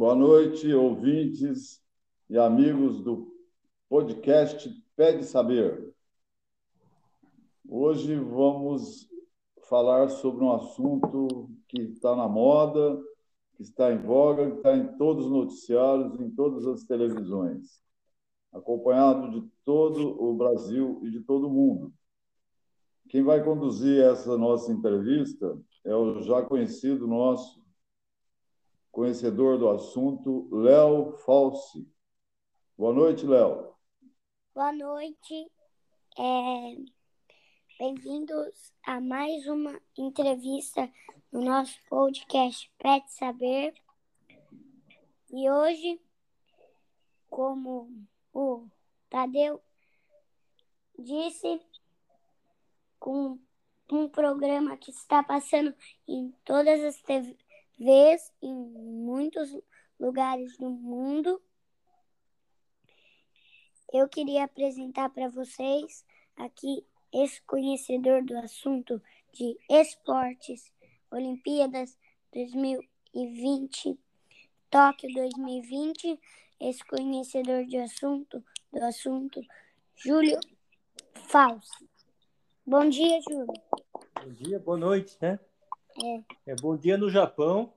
Boa noite, ouvintes e amigos do podcast Pede Saber. Hoje vamos falar sobre um assunto que está na moda, que está em voga, que está em todos os noticiários, em todas as televisões, acompanhado de todo o Brasil e de todo o mundo. Quem vai conduzir essa nossa entrevista é o já conhecido nosso conhecedor do assunto, Léo Falsi. Boa noite, Léo. Boa noite. É... Bem-vindos a mais uma entrevista no nosso podcast Pet Saber. E hoje, como o Tadeu disse, com um programa que está passando em todas as TVs, em muitos lugares do mundo. Eu queria apresentar para vocês aqui esse conhecedor do assunto de esportes, Olimpíadas 2020, Tóquio 2020, esse conhecedor de assunto do assunto, Júlio Fausto. Bom dia, Júlio. Bom dia, boa noite, né? É. é bom dia no Japão,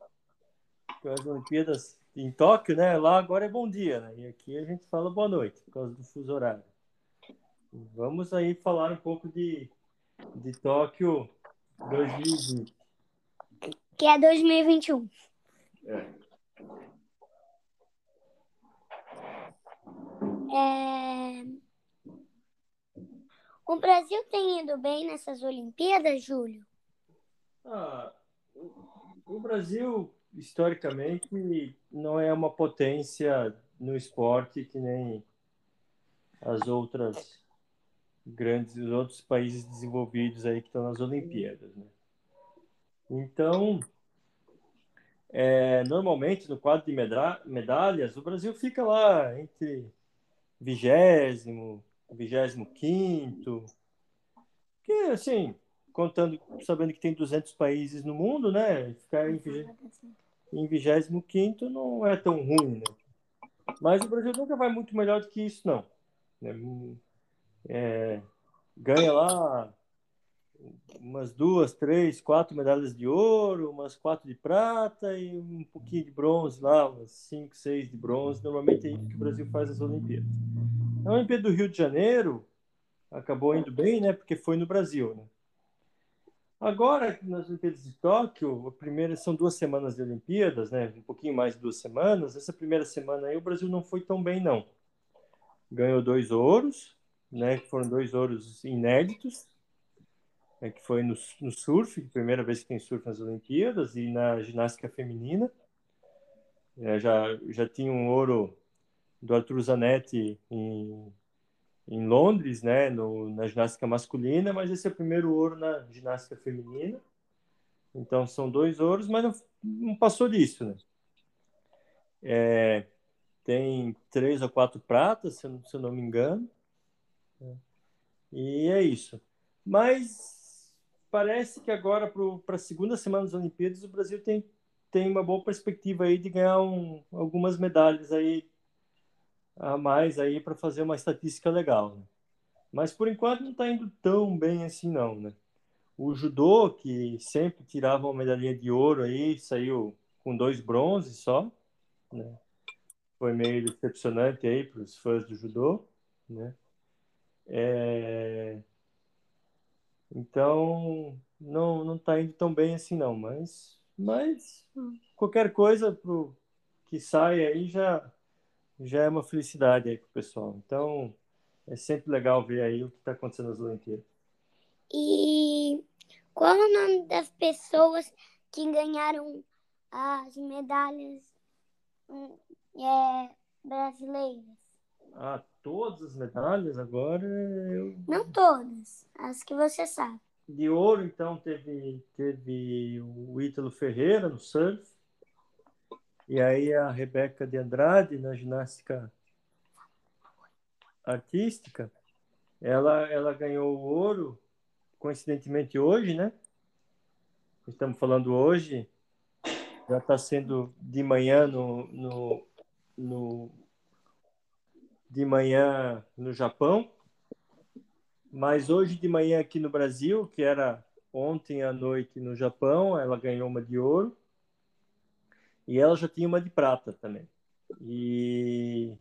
com as Olimpíadas em Tóquio, né? Lá agora é bom dia, né? E aqui a gente fala boa noite, por causa do fuso horário. Vamos aí falar um pouco de, de Tóquio 2020. Que é 2021. É. É... O Brasil tem ido bem nessas Olimpíadas, Júlio? Ah, o Brasil, historicamente, não é uma potência no esporte que nem as outras grandes, os outros países desenvolvidos aí que estão nas Olimpíadas, né? Então, é, normalmente no quadro de medalhas, o Brasil fica lá entre vigésimo, 25 que assim, contando, sabendo que tem 200 países no mundo, né, ficar em 25 não é tão ruim, né? Mas o Brasil nunca vai muito melhor do que isso, não. Né? É, ganha lá umas duas, três, quatro medalhas de ouro, umas quatro de prata e um pouquinho de bronze lá, umas cinco, seis de bronze. Normalmente é isso que o Brasil faz nas Olimpíadas. A Olimpíada do Rio de Janeiro acabou indo bem, né? Porque foi no Brasil, né? Agora, nas Olimpíadas de Tóquio, a primeira são duas semanas de Olimpíadas, né? Um pouquinho mais de duas semanas. Essa primeira semana aí o Brasil não foi tão bem, não. Ganhou dois ouros, né? Que foram dois ouros inéditos, né? que foi no, no surf, primeira vez que tem surf nas Olimpíadas, e na ginástica feminina. É, já já tinha um ouro do Arthur Zanetti em, em Londres, né, no, na ginástica masculina, mas esse é o primeiro ouro na ginástica feminina. Então são dois ouros, mas não, não passou disso, né? É, tem três ou quatro pratas, se eu, se não me engano. E é isso. Mas parece que agora, para a segunda semana das Olimpíadas, o Brasil tem, tem uma boa perspectiva aí de ganhar um, algumas medalhas aí a mais aí para fazer uma estatística legal. Né? Mas por enquanto não está indo tão bem assim não, né? O judô que sempre tirava uma medalhinha de ouro aí saiu com dois bronzes só, né? Foi meio decepcionante aí para os fãs do judô, né? É... Então não não está indo tão bem assim não, mas mas qualquer coisa pro que sai aí já já é uma felicidade aí pro pessoal. Então, é sempre legal ver aí o que está acontecendo nas Olimpíadas. E qual é o nome das pessoas que ganharam as medalhas hum, é, brasileiras? Ah, todas as medalhas agora? Eu... Não todas, as que você sabe. De ouro, então, teve, teve o Ítalo Ferreira no surf, e aí a Rebeca de Andrade, na ginástica artística, ela, ela ganhou o ouro, coincidentemente hoje, né? Estamos falando hoje, já está sendo de manhã no, no, no, de manhã no Japão, mas hoje de manhã aqui no Brasil, que era ontem à noite no Japão, ela ganhou uma de ouro e ela já tinha uma de prata também. E,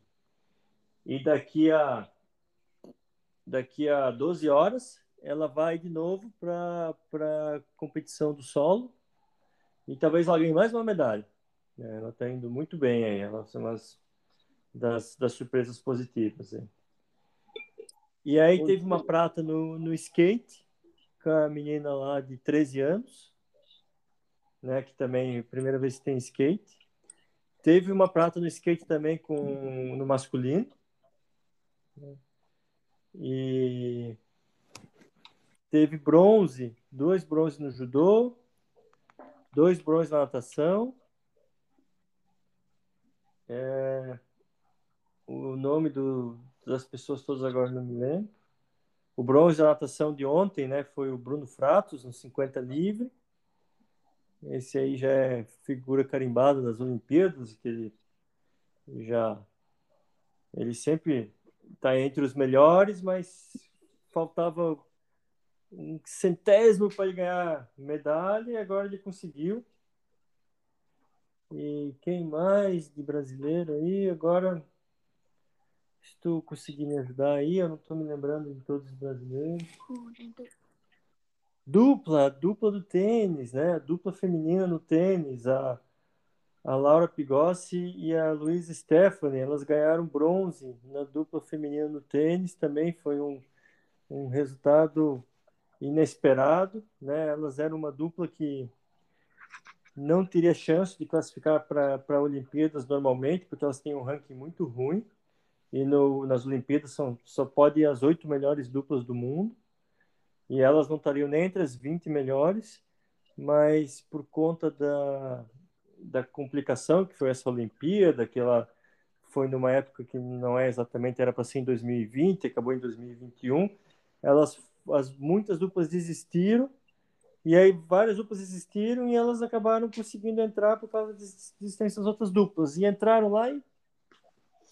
e daqui a daqui a 12 horas ela vai de novo para a competição do solo e talvez ela ganhe mais uma medalha. É, ela está indo muito bem aí, ela é uma das, das surpresas positivas. Hein? E aí teve uma prata no, no skate com a menina lá de 13 anos, né, que também primeira vez que tem skate. Teve uma prata no skate também com no masculino. E teve bronze, dois bronze no judô, dois bronze na natação. É, o nome do, das pessoas todas agora não me lembro. O bronze da natação de ontem, né, foi o Bruno Fratos, no 50 livre. Esse aí já é figura carimbada das Olimpíadas, que ele já ele sempre está entre os melhores, mas faltava um centésimo para ele ganhar medalha e agora ele conseguiu. E quem mais de brasileiro aí? Agora, se tu conseguir me ajudar aí, eu não estou me lembrando de todos os brasileiros. Dupla, dupla do tênis, né? Dupla feminina no tênis. A, a Laura Pigossi e a Luísa Stephanie, elas ganharam bronze na dupla feminina no tênis. Também foi um, um resultado inesperado, né? Elas eram uma dupla que não teria chance de classificar para Olimpíadas normalmente, porque elas têm um ranking muito ruim. E no, nas Olimpíadas são, só pode as oito melhores duplas do mundo. E elas não estariam nem entre as 20 melhores, mas por conta da, da complicação que foi essa Olimpíada, que ela foi numa época que não é exatamente, era para ser em 2020, acabou em 2021, elas as muitas duplas desistiram e aí várias duplas desistiram e elas acabaram conseguindo entrar por causa da desistência das outras duplas. E entraram lá e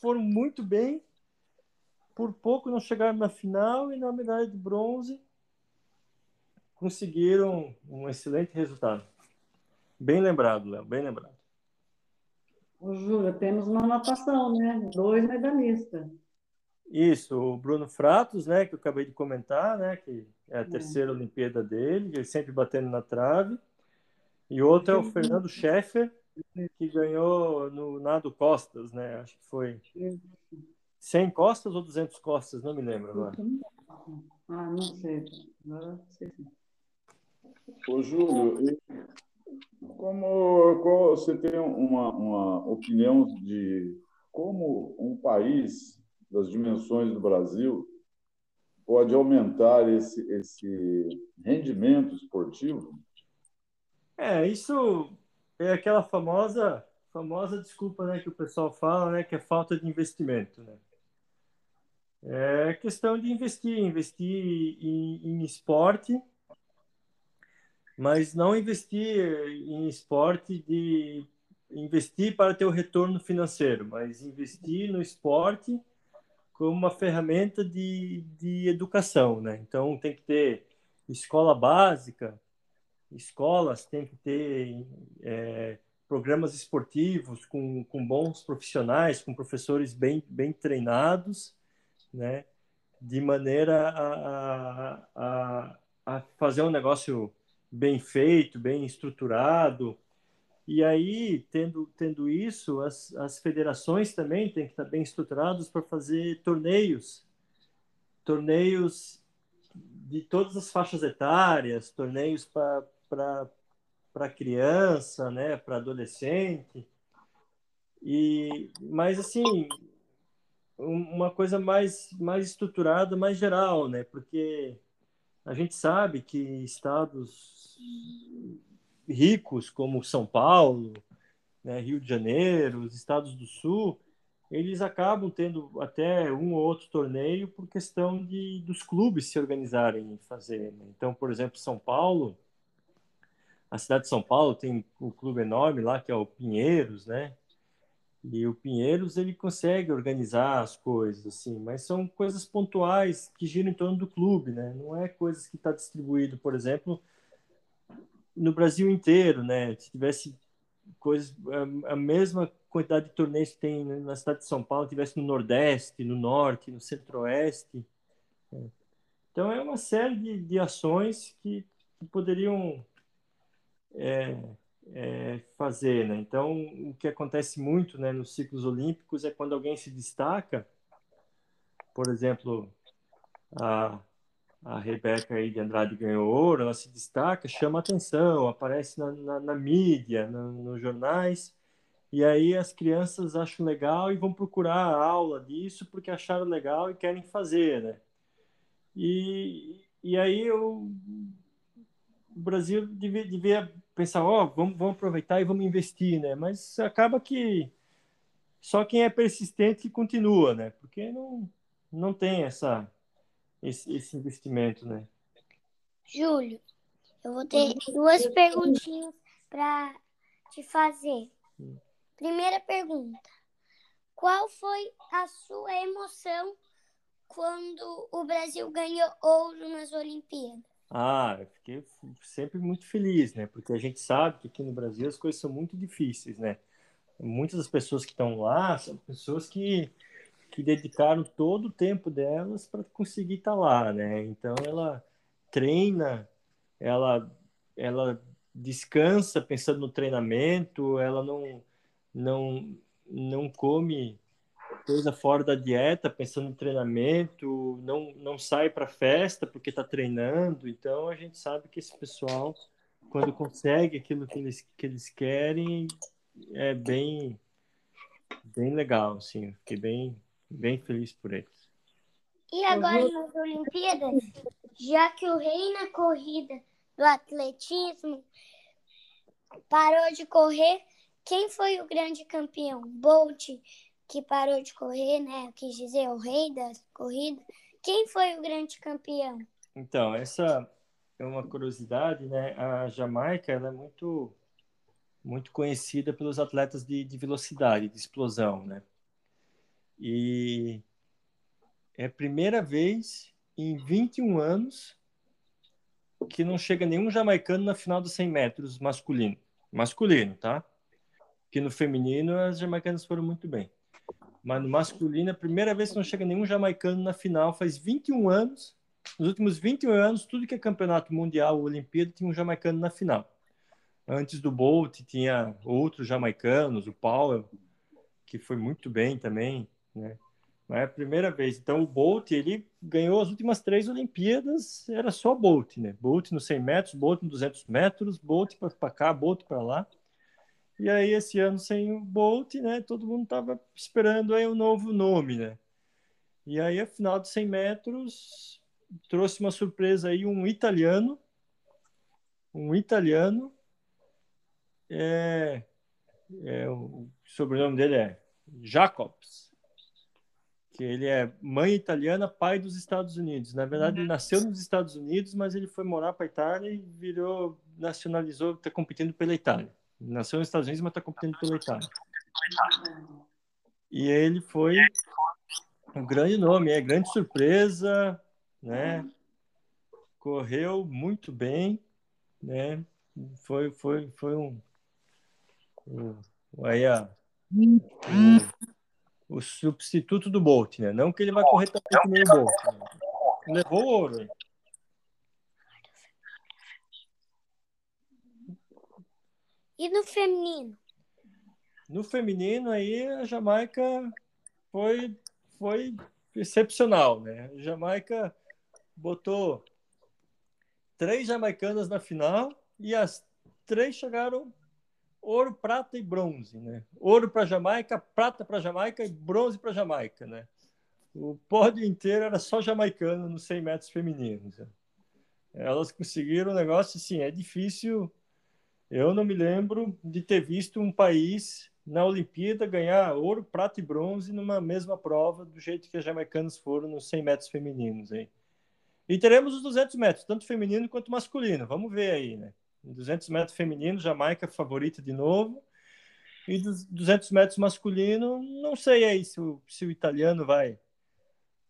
foram muito bem por pouco não chegaram na final e na medalha de bronze conseguiram um excelente resultado bem lembrado Léo bem lembrado Ô, Júlia, temos uma natação, né? Dois medalhistas. Isso, o Bruno Fratos, né, que eu acabei de comentar, né, que é a terceira Olimpíada dele, ele sempre batendo na trave. E outro é o Fernando Scheffer, que ganhou no nado costas, né? Acho que foi 100 costas ou 200 costas, não me lembro agora. Ah, não sei. Agora não sei. Ô, Júlio, como, como você tem uma, uma opinião de como um país das dimensões do Brasil pode aumentar esse, esse rendimento esportivo? É, isso é aquela famosa famosa desculpa né, que o pessoal fala, né, que é falta de investimento. Né? É questão de investir, investir em, em esporte, mas não investir em esporte de investir para ter o retorno financeiro, mas investir no esporte como uma ferramenta de, de educação, né? Então tem que ter escola básica, escolas têm que ter é, programas esportivos com, com bons profissionais, com professores bem, bem treinados, né? De maneira a, a, a fazer um negócio bem feito, bem estruturado, e aí, tendo, tendo isso, as, as federações também têm que estar bem estruturadas para fazer torneios, torneios de todas as faixas etárias, torneios para criança, né, para adolescente. E, mas assim, uma coisa mais, mais estruturada, mais geral, né? Porque a gente sabe que estados ricos como São Paulo, né, Rio de Janeiro, os estados do Sul, eles acabam tendo até um ou outro torneio por questão de dos clubes se organizarem e fazer. Né? Então, por exemplo, São Paulo, a cidade de São Paulo tem um clube enorme lá que é o Pinheiros, né? E o Pinheiros ele consegue organizar as coisas assim, mas são coisas pontuais que giram em torno do clube, né? Não é coisas que está distribuído, por exemplo, no Brasil inteiro, né? Se tivesse coisas a mesma quantidade de torneios que tem na cidade de São Paulo, tivesse no Nordeste, no Norte, no Centro-Oeste. Né? Então é uma série de, de ações que, que poderiam é, é, fazer, né? Então, o que acontece muito, né, nos ciclos olímpicos é quando alguém se destaca, por exemplo, a, a Rebeca aí de Andrade ganhou ouro, ela se destaca, chama atenção, aparece na, na, na mídia, no, nos jornais, e aí as crianças acham legal e vão procurar a aula disso porque acharam legal e querem fazer, né? E, e aí o Brasil devia, devia pensar, ó, oh, vamos, vamos aproveitar e vamos investir, né? Mas acaba que só quem é persistente continua, né? Porque não, não tem essa, esse, esse investimento, né? Júlio, eu vou ter duas perguntinhas para te fazer. Primeira pergunta: Qual foi a sua emoção quando o Brasil ganhou ouro nas Olimpíadas? Ah, eu fiquei sempre muito feliz, né? Porque a gente sabe que aqui no Brasil as coisas são muito difíceis, né? Muitas das pessoas que estão lá são pessoas que, que dedicaram todo o tempo delas para conseguir estar tá lá, né? Então ela treina, ela ela descansa pensando no treinamento, ela não não não come coisa fora da dieta, pensando no treinamento, não, não sai para festa porque está treinando. Então a gente sabe que esse pessoal, quando consegue aquilo que eles, que eles querem, é bem, bem legal. Assim. Fiquei bem, bem feliz por eles. E agora nas Olimpíadas, já que o rei na corrida do atletismo parou de correr, quem foi o grande campeão? Bolt, que parou de correr, né? Quis dizer, o rei da corrida. Quem foi o grande campeão? Então, essa é uma curiosidade, né? A Jamaica ela é muito muito conhecida pelos atletas de, de velocidade, de explosão, né? E é a primeira vez em 21 anos que não chega nenhum jamaicano na final dos 100 metros masculino. Masculino, tá? Que no feminino as jamaicanas foram muito bem. Mas no masculino, é a primeira vez que não chega nenhum jamaicano na final, faz 21 anos. Nos últimos 21 anos, tudo que é campeonato mundial ou Olimpíada tinha um jamaicano na final. Antes do Bolt, tinha outros jamaicanos, o Powell, que foi muito bem também, né? É a primeira vez. Então, o Bolt, ele ganhou as últimas três Olimpíadas, era só Bolt, né? Bolt no 100 metros, Bolt no 200 metros, Bolt para cá, Bolt para lá. E aí, esse ano, sem o Bolt, né, todo mundo estava esperando aí um novo nome, né? E aí, a final de 100 metros, trouxe uma surpresa aí, um italiano, um italiano, é, é, o sobrenome dele é Jacobs, que ele é mãe italiana, pai dos Estados Unidos. Na verdade, ele nasceu nos Estados Unidos, mas ele foi morar para a Itália e virou, nacionalizou, está competindo pela Itália. Nasceu nos Estados Unidos, mas está competindo pela Itália. E ele foi um grande nome, é grande surpresa, né? Correu muito bem, né? Foi, foi, foi um, um aí a, o, o substituto do Bolt, né? Não que ele vai correr também que nem o Bolt. Né? Levou ouro. E no feminino? No feminino aí a Jamaica foi foi excepcional, né? A Jamaica botou três jamaicanas na final e as três chegaram ouro, prata e bronze, né? Ouro para Jamaica, prata para Jamaica e bronze para Jamaica, né? O pódio inteiro era só jamaicano nos 100 metros femininos. Né? Elas conseguiram um negócio assim, é difícil eu não me lembro de ter visto um país na Olimpíada ganhar ouro, prata e bronze numa mesma prova, do jeito que as jamaicanas foram nos 100 metros femininos. Hein? E teremos os 200 metros, tanto feminino quanto masculino. Vamos ver aí, né? 200 metros feminino, Jamaica favorita de novo. E dos 200 metros masculino, não sei aí se o, se o italiano vai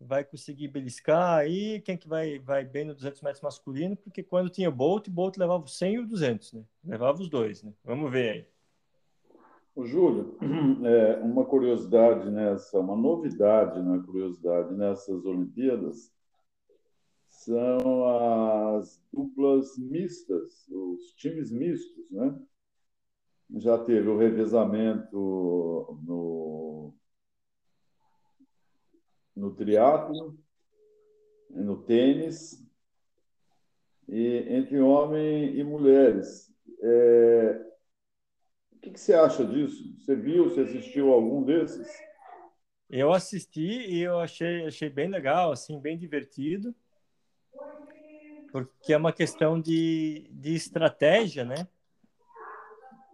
vai conseguir beliscar aí, quem que vai, vai bem no 200 metros masculino, porque quando tinha Bolt, Bolt levava o 100 e o 200, né? Levava os dois, né? Vamos ver aí. O Júlio, é, uma curiosidade nessa, uma novidade, não é curiosidade, nessas Olimpíadas, são as duplas mistas, os times mistos, né? Já teve o revezamento no, no triatlo, no tênis, e entre homem e mulheres. É, o que, que você acha disso? Você viu, você assistiu algum desses? Eu assisti e eu achei, achei bem legal, assim, bem divertido, porque é uma questão de, de estratégia, né?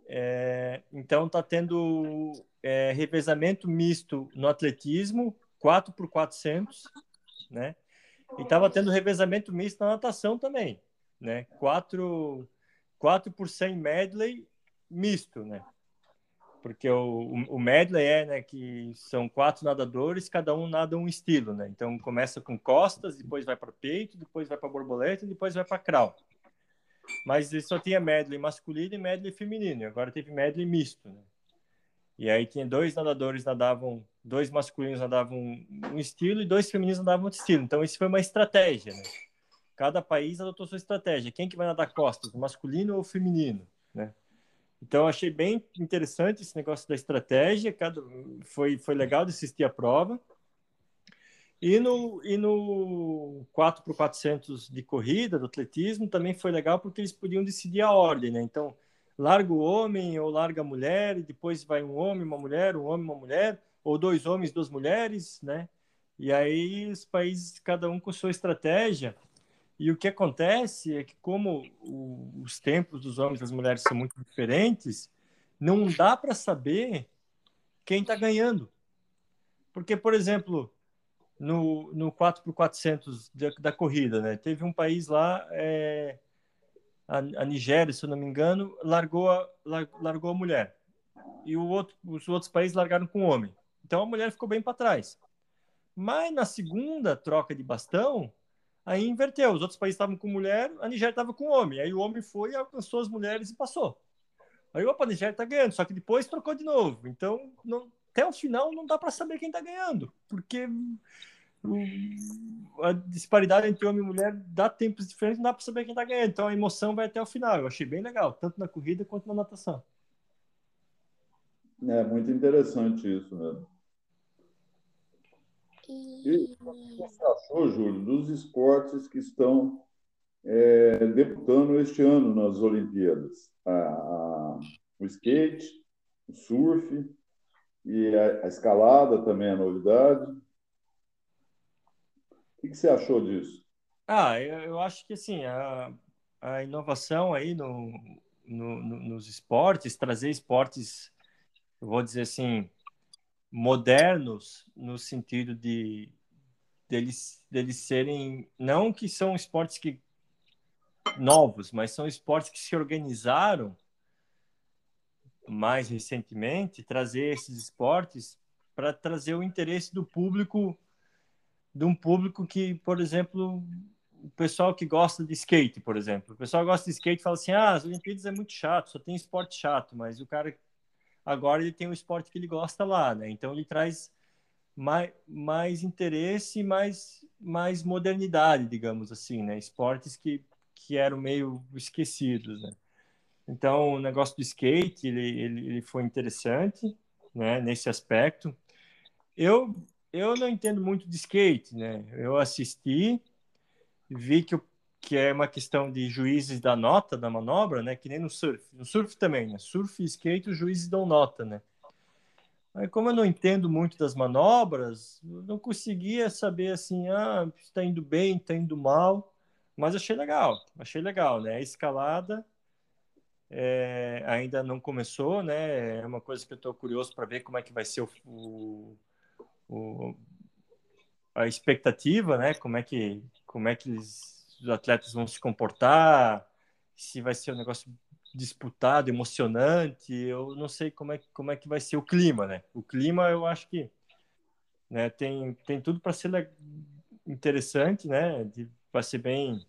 É, então está tendo é, revezamento misto no atletismo, 4 por 400, né? E estava tendo revezamento misto na natação também, né? 4, 4 por 100 medley misto, né? Porque o, o medley é, né, que são quatro nadadores, cada um nada um estilo, né? Então começa com costas, depois vai para peito, depois vai para borboleta, depois vai para crawl. Mas ele só tinha medley masculino e medley feminino, agora teve medley misto, né? E aí tinha dois nadadores nadavam, dois masculinos nadavam um estilo e dois femininos nadavam outro estilo. Então isso foi uma estratégia, né? Cada país adotou sua estratégia. Quem que vai nadar costas, masculino ou feminino, né? Então achei bem interessante esse negócio da estratégia. Cada foi foi legal de assistir a prova. E no, e no 4 por 400 de corrida, do atletismo, também foi legal porque eles podiam decidir a ordem, né? Então, larga o homem ou larga a mulher, e depois vai um homem, uma mulher, um homem, uma mulher, ou dois homens, duas mulheres, né? E aí os países, cada um com sua estratégia. E o que acontece é que, como o, os tempos dos homens e das mulheres são muito diferentes, não dá para saber quem está ganhando. Porque, por exemplo, no, no 4x400 da, da corrida, né? Teve um país lá, é, a, a Nigéria, se eu não me engano, largou a, largou a mulher. E o outro, os outros países largaram com o homem. Então a mulher ficou bem para trás. Mas na segunda troca de bastão, aí inverteu. Os outros países estavam com mulher, a Nigéria estava com homem. Aí o homem foi, alcançou as mulheres e passou. Aí, opa, a Nigéria está ganhando, só que depois trocou de novo. Então, não, até o final não dá para saber quem está ganhando, porque a disparidade entre homem e mulher dá tempos diferentes, não dá para saber quem está ganhando. Então a emoção vai até o final. Eu achei bem legal, tanto na corrida quanto na natação. É muito interessante isso mesmo. E o que você achou, Júlio, dos esportes que estão é, debutando este ano nas Olimpíadas? A, a, o skate, o surf e a, a escalada também é novidade. O que, que você achou disso? Ah, eu, eu acho que assim, a, a inovação aí no, no, no, nos esportes, trazer esportes, eu vou dizer assim, modernos, no sentido de deles, deles serem, não que são esportes que novos, mas são esportes que se organizaram mais recentemente, trazer esses esportes para trazer o interesse do público de um público que, por exemplo, o pessoal que gosta de skate, por exemplo. O pessoal gosta de skate fala assim: ah, as Olimpíadas é muito chato, só tem esporte chato, mas o cara agora ele tem um esporte que ele gosta lá, né? Então ele traz mais, mais interesse mais, mais modernidade, digamos assim, né? Esportes que, que eram meio esquecidos, né? Então, o negócio do skate, ele, ele, ele foi interessante, né? Nesse aspecto. Eu eu não entendo muito de skate, né? Eu assisti, vi que, que é uma questão de juízes da nota da manobra, né? Que nem no surf. No surf também, né? Surf e skate, os juízes dão nota, né? Aí, como eu não entendo muito das manobras, não conseguia saber assim, ah, está indo bem, está indo mal, mas achei legal, achei legal, né? A escalada é, ainda não começou, né? É uma coisa que eu estou curioso para ver como é que vai ser o, o o, a expectativa, né? Como é que como é que eles, os atletas vão se comportar, se vai ser um negócio disputado, emocionante. Eu não sei como é, como é que vai ser o clima, né? O clima, eu acho que né, tem, tem tudo para ser interessante, né? Vai ser bem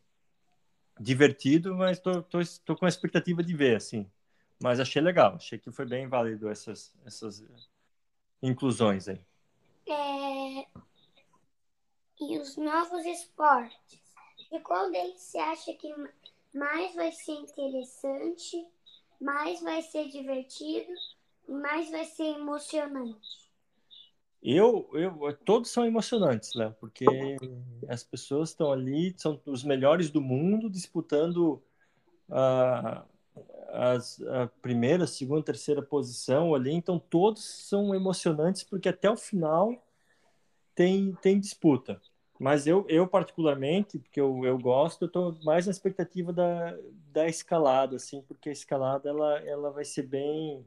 divertido, mas tô com a expectativa de ver, assim. Mas achei legal, achei que foi bem válido essas, essas inclusões aí. É... E os novos esportes? E qual deles você acha que mais vai ser interessante, mais vai ser divertido mais vai ser emocionante? Eu, eu, todos são emocionantes, Léo, porque as pessoas estão ali, são os melhores do mundo disputando a, as, a primeira, segunda, terceira posição ali, então todos são emocionantes porque até o final tem, tem disputa. Mas eu, eu particularmente, porque eu, eu gosto, eu estou mais na expectativa da, da escalada, assim, porque a escalada ela, ela vai ser bem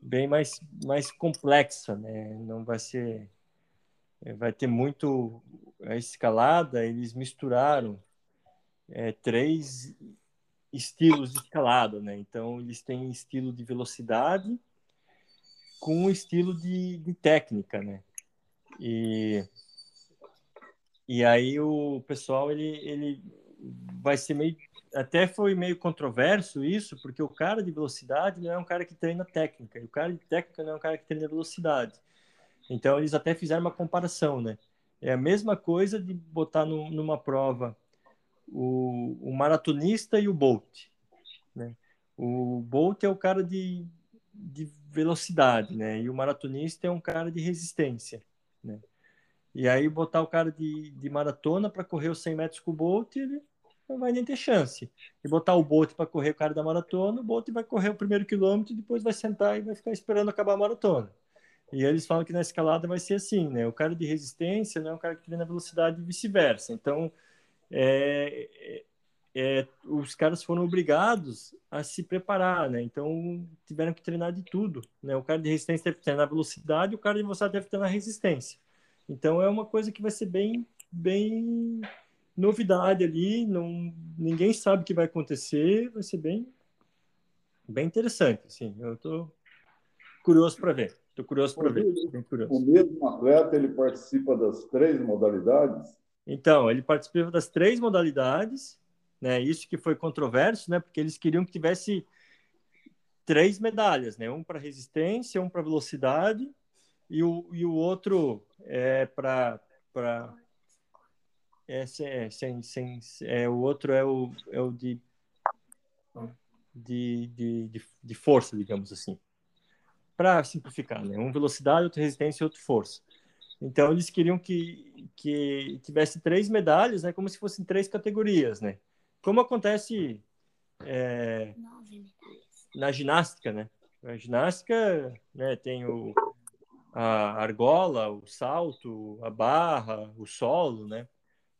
bem mais, mais complexa, né? Não vai ser, vai ter muito a escalada. Eles misturaram é, três estilos de escalada, né? Então eles têm estilo de velocidade com estilo de, de técnica, né? E e aí o pessoal ele ele vai ser meio até foi meio controverso isso, porque o cara de velocidade não é um cara que treina técnica, e o cara de técnica não é um cara que treina velocidade. Então, eles até fizeram uma comparação, né? É a mesma coisa de botar no, numa prova o, o, maratonista e o Bolt, né? O Bolt é o cara de, de velocidade, né? E o maratonista é um cara de resistência, né? E aí botar o cara de, de maratona para correr os 100 metros com o Bolt, ele não vai nem ter chance. E botar o Bolt para correr o cara da maratona, o Bolt vai correr o primeiro quilômetro e depois vai sentar e vai ficar esperando acabar a maratona. E eles falam que na escalada vai ser assim, né? O cara de resistência não é um cara que treina velocidade e vice-versa. Então, é, é, é, os caras foram obrigados a se preparar, né? Então, tiveram que treinar de tudo, né? O cara de resistência deve treinar velocidade, o cara de velocidade deve treinar resistência. Então, é uma coisa que vai ser bem, bem novidade ali, não, ninguém sabe o que vai acontecer, vai ser bem, bem interessante, assim, eu estou curioso para ver, estou curioso para ver. Curioso. O mesmo atleta, ele participa das três modalidades? Então, ele participa das três modalidades, né, isso que foi controverso, né, porque eles queriam que tivesse três medalhas, né, um para resistência, um para velocidade e o, e o outro é para é, é, sem, sem, é, o outro é o, é o de, de, de, de, força, digamos assim. Para simplificar, né? Um velocidade, outro resistência e outro força. Então, eles queriam que, que tivesse três medalhas, né? Como se fossem três categorias, né? Como acontece é, na ginástica, né? A ginástica né, tem o, a argola, o salto, a barra, o solo, né?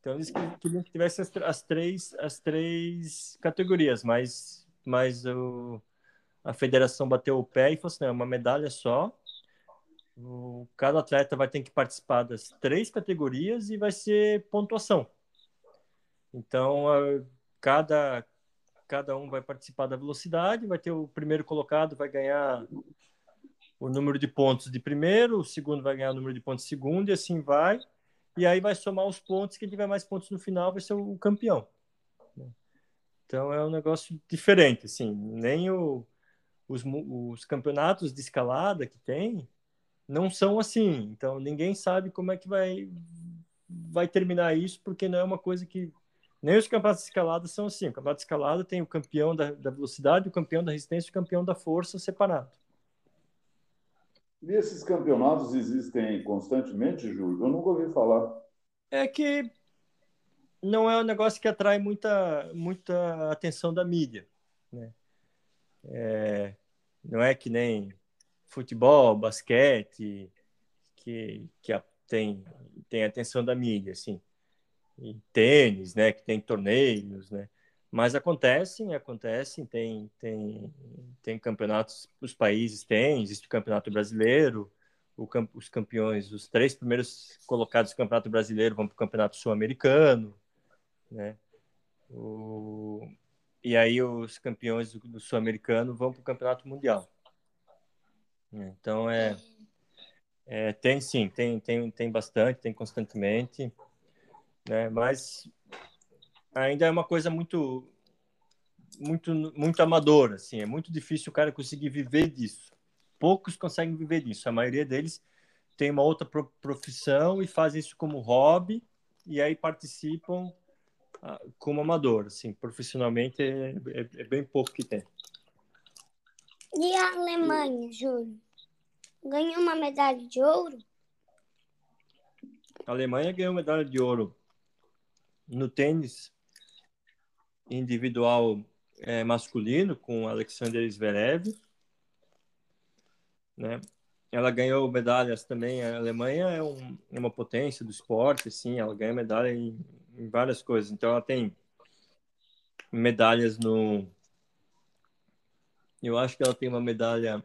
Então eles queriam que tivesse as, três, as três categorias, mas, mas o, a federação bateu o pé e falou assim, não, é uma medalha só. O, cada atleta vai ter que participar das três categorias e vai ser pontuação. Então, a, cada, cada um vai participar da velocidade, vai ter o primeiro colocado, vai ganhar o número de pontos de primeiro, o segundo vai ganhar o número de pontos de segundo, e assim vai e aí vai somar os pontos, quem tiver mais pontos no final vai ser o campeão. Então é um negócio diferente, assim, nem o, os, os campeonatos de escalada que tem não são assim, então ninguém sabe como é que vai, vai terminar isso, porque não é uma coisa que nem os campeonatos de escalada são assim. O campeonato de escalada tem o campeão da, da velocidade, o campeão da resistência e o campeão da força separado. E esses campeonatos existem constantemente, Júlio? Eu nunca ouvi falar. É que não é um negócio que atrai muita, muita atenção da mídia. Né? É, não é que nem futebol, basquete, que, que tem, tem atenção da mídia, assim. E tênis, né, que tem torneios, né? Mas acontecem, acontecem, tem, tem, tem campeonatos, os países têm, existe o campeonato brasileiro, o, os campeões, os três primeiros colocados do campeonato brasileiro vão para o campeonato sul-americano, né? O, e aí os campeões do, do sul-americano vão para o campeonato mundial. Então é, é, tem sim, tem, tem, tem bastante, tem constantemente, né? Mas ainda é uma coisa muito muito muito amadora, assim, é muito difícil o cara conseguir viver disso. Poucos conseguem viver disso. A maioria deles tem uma outra profissão e fazem isso como hobby e aí participam ah, como amador, assim, profissionalmente é, é, é bem pouco que tem. E a Alemanha, Júlio? Ganhou uma medalha de ouro? A Alemanha ganhou medalha de ouro no tênis individual é, masculino com Alexander Zverev, né? Ela ganhou medalhas também. A Alemanha é, um, é uma potência do esporte, sim. Ela ganha medalha em, em várias coisas. Então, ela tem medalhas no. Eu acho que ela tem uma medalha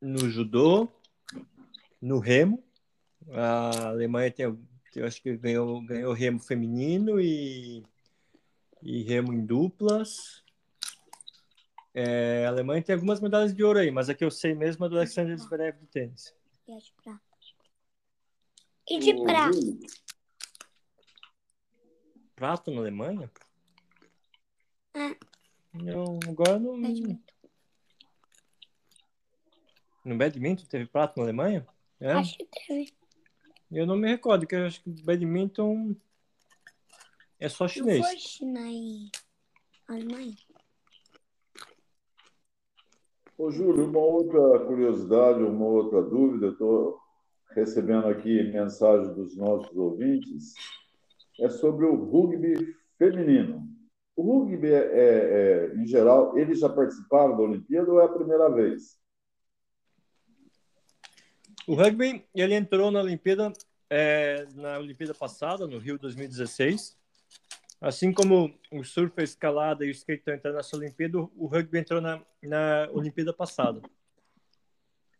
no judô, no remo. A Alemanha tem, eu acho que ganhou, ganhou remo feminino e, e remo em duplas. É, a Alemanha tem algumas medalhas de ouro aí, mas a que eu sei mesmo é do Alexander Zverev do tênis. E de prata. E de prata? Prata na Alemanha? É. Não, agora não. Badminton. No badminton teve prata na Alemanha? É? Acho que teve. Eu não me recordo, que eu acho que badminton é só chinês. Não foi China e Alemanha? Ô, Júlio, uma outra curiosidade, uma outra dúvida, estou recebendo aqui mensagem dos nossos ouvintes, é sobre o rugby feminino. O rugby, é, é, é, em geral, eles já participaram da Olimpíada ou é a primeira vez? O rugby, ele entrou na Olimpíada, é, na Olimpíada passada, no Rio 2016, Assim como o surf, a escalada e o skate estão entrando nessa Olimpíada, o rugby entrou na, na Olimpíada passada.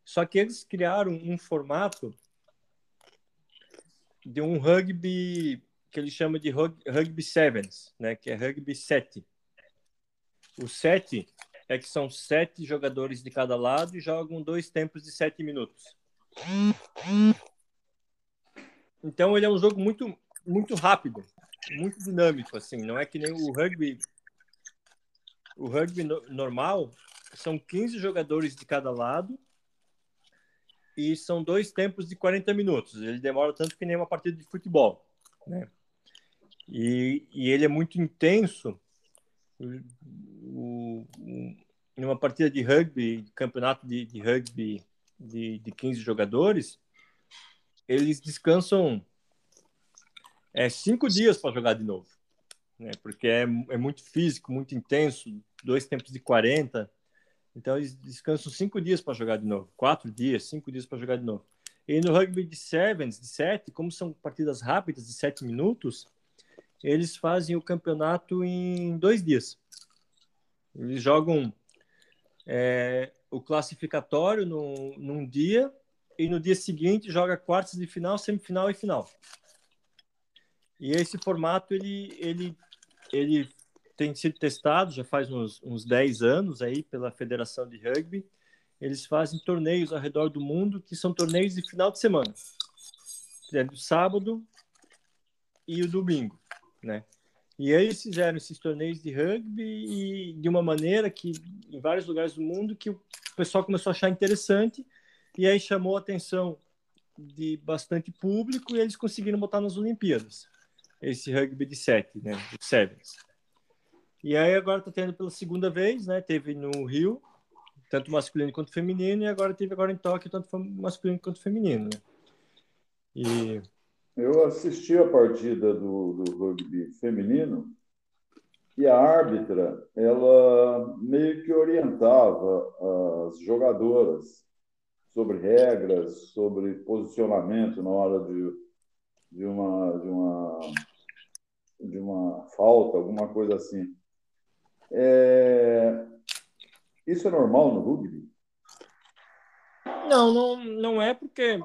Só que eles criaram um formato de um rugby que eles chamam de rugby sevens, né? Que é rugby 7. O 7 é que são sete jogadores de cada lado e jogam dois tempos de sete minutos. Então ele é um jogo muito muito rápido muito dinâmico, assim. Não é que nem o rugby. O rugby no, normal são 15 jogadores de cada lado e são dois tempos de 40 minutos. Ele demora tanto que nem uma partida de futebol, né? E, e ele é muito intenso. O, numa partida de rugby, campeonato de, de rugby de, de 15 jogadores, eles descansam é cinco dias para jogar de novo, né? Porque é, é muito físico, muito intenso, dois tempos de 40. Então eles descansam cinco dias para jogar de novo, quatro dias, cinco dias para jogar de novo. E no rugby de sevens, de sete, como são partidas rápidas de sete minutos, eles fazem o campeonato em dois dias. Eles jogam é, o classificatório no, num dia e no dia seguinte joga quartas de final, semifinal e final. E esse formato, ele, ele, ele tem sido testado já faz uns, uns 10 anos aí pela Federação de Rugby. Eles fazem torneios ao redor do mundo que são torneios de final de semana. É do sábado e o domingo, né? E aí eles fizeram esses torneios de rugby e de uma maneira que em vários lugares do mundo que o pessoal começou a achar interessante e aí chamou a atenção de bastante público e eles conseguiram botar nas Olimpíadas esse rugby de sete, né? De sevens. E aí agora está tendo pela segunda vez, né? Teve no Rio, tanto masculino quanto feminino, e agora teve agora em Tóquio, tanto masculino quanto feminino, né? E... Eu assisti a partida do, do rugby feminino e a árbitra, ela meio que orientava as jogadoras sobre regras, sobre posicionamento na hora de, de, uma, de uma de uma falta, alguma coisa assim. É... Isso é normal no rugby? Não, não, não é porque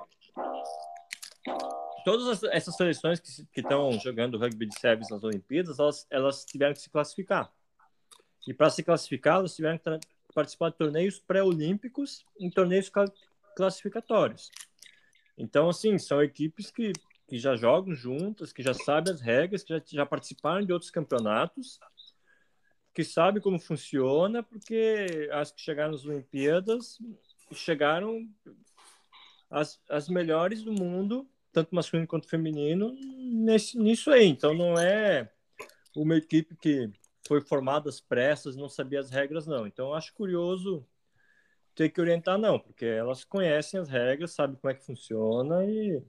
todas essas seleções que estão jogando rugby de sevens nas Olimpíadas, elas, elas tiveram que se classificar. E para se classificar, elas tiveram que participar de torneios pré-olímpicos em torneios classificatórios. Então, assim, são equipes que, que já jogam juntas, que já sabem as regras, que já, já participaram de outros campeonatos, que sabem como funciona, porque as que chegaram nas Olimpíadas chegaram as, as melhores do mundo, tanto masculino quanto feminino, nesse, nisso aí. Então, não é uma equipe que foi formada às pressas, não sabia as regras, não. Então, acho curioso ter que orientar, não, porque elas conhecem as regras, sabem como é que funciona e,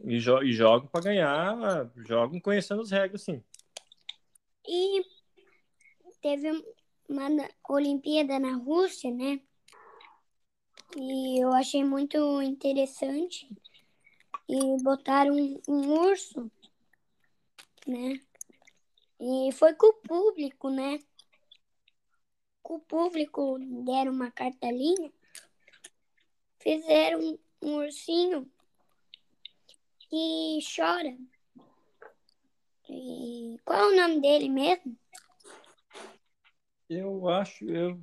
e, jo e jogam para ganhar, jogam conhecendo as regras, sim. E teve uma Olimpíada na Rússia, né? E eu achei muito interessante. E botaram um, um urso, né? E foi com o público, né? Com o público deram uma cartelinha, fizeram um, ursinho que chora. E qual é o nome dele mesmo? Eu acho, eu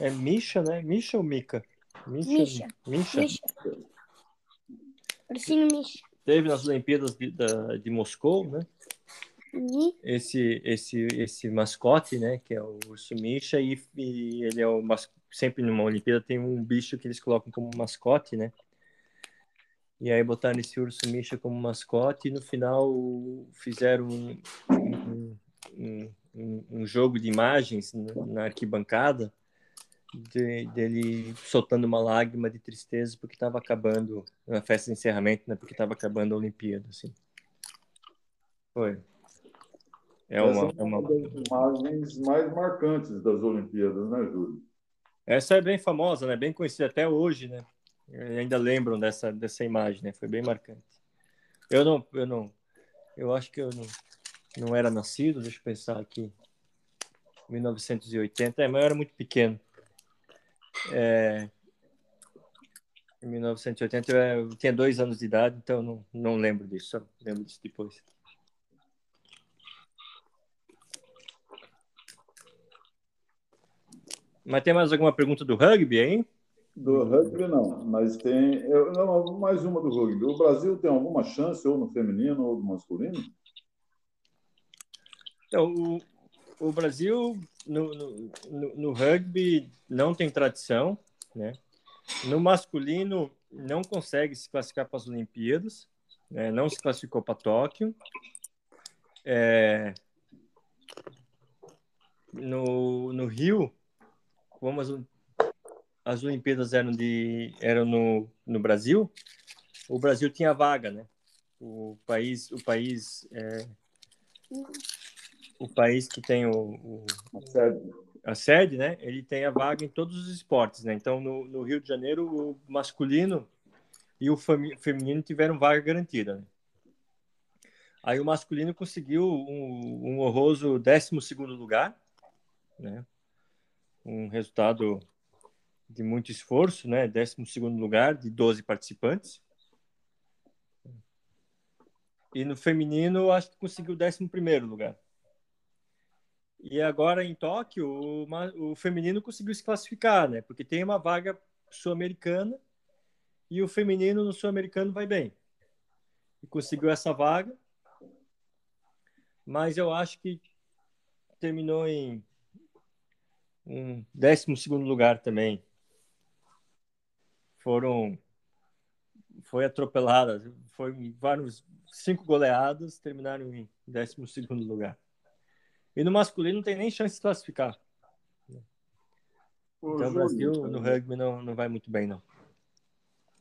é Misha, né? Misha ou Mika? Misha. Misha. Misha. Ursinho Misha. Teve nas Olimpíadas de, da, de Moscou, né? Uhum. esse esse esse mascote, né, que é o urso Misha e, e ele é o mas... sempre numa Olimpíada tem um bicho que eles colocam como mascote, né? E aí botaram esse urso Misha como mascote e no final fizeram um, um, um, um jogo de imagens na arquibancada de, dele soltando uma lágrima de tristeza porque estava acabando na festa de encerramento, né? Porque estava acabando a Olimpíada, assim. Foi. É uma, é uma das imagens mais marcantes das Olimpíadas, né, Júlio? Essa é bem famosa, né? Bem conhecida até hoje, né? Ainda lembram dessa dessa imagem, né? Foi bem marcante. Eu não, eu não, eu acho que eu não, não era nascido. Deixa eu pensar aqui. 1980, é, mas eu era muito pequeno. É, em 1980 eu tinha dois anos de idade, então não, não lembro disso, só lembro disso depois. Mas tem mais alguma pergunta do rugby aí? Do rugby não, mas tem. Eu, não, mais uma do rugby. O Brasil tem alguma chance, ou no feminino ou no masculino? Então, o, o Brasil no, no, no, rugby não tem tradição, né? No masculino não consegue se classificar para as Olimpíadas, né? não se classificou para Tóquio. É... No, no Rio como as, as Olimpíadas eram, de, eram no, no Brasil, o Brasil tinha vaga, né? O país, o país, é, o país que tem o, o a, sede. a sede, né? Ele tem a vaga em todos os esportes, né? Então, no, no Rio de Janeiro, o masculino e o feminino tiveram vaga garantida. Né? Aí o masculino conseguiu um, um honroso 12 segundo lugar, né? um resultado de muito esforço, né? 12 lugar de 12 participantes. E no feminino, acho que conseguiu o 11 lugar. E agora em Tóquio, o, o feminino conseguiu se classificar, né? Porque tem uma vaga sul-americana e o feminino no sul-americano vai bem. E conseguiu essa vaga. Mas eu acho que terminou em um décimo segundo lugar também. Foram foi atropelada, foi vários cinco goleadas, terminaram em décimo segundo lugar. E no masculino não tem nem chance de classificar. Ô, então o Brasil no rugby não, não vai muito bem, não.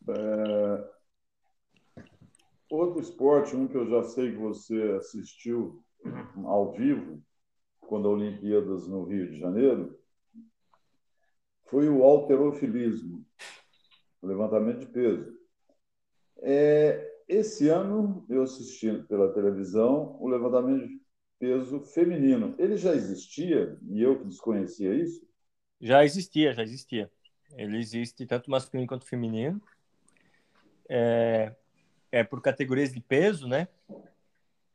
É... Outro esporte, um que eu já sei que você assistiu ao vivo, quando a Olimpíadas no Rio de Janeiro, foi o alterofilismo, levantamento de peso. É, esse ano eu assisti pela televisão o levantamento de peso feminino. Ele já existia e eu que desconhecia isso? Já existia, já existia. Ele existe tanto masculino quanto feminino. É, é por categorias de peso, né?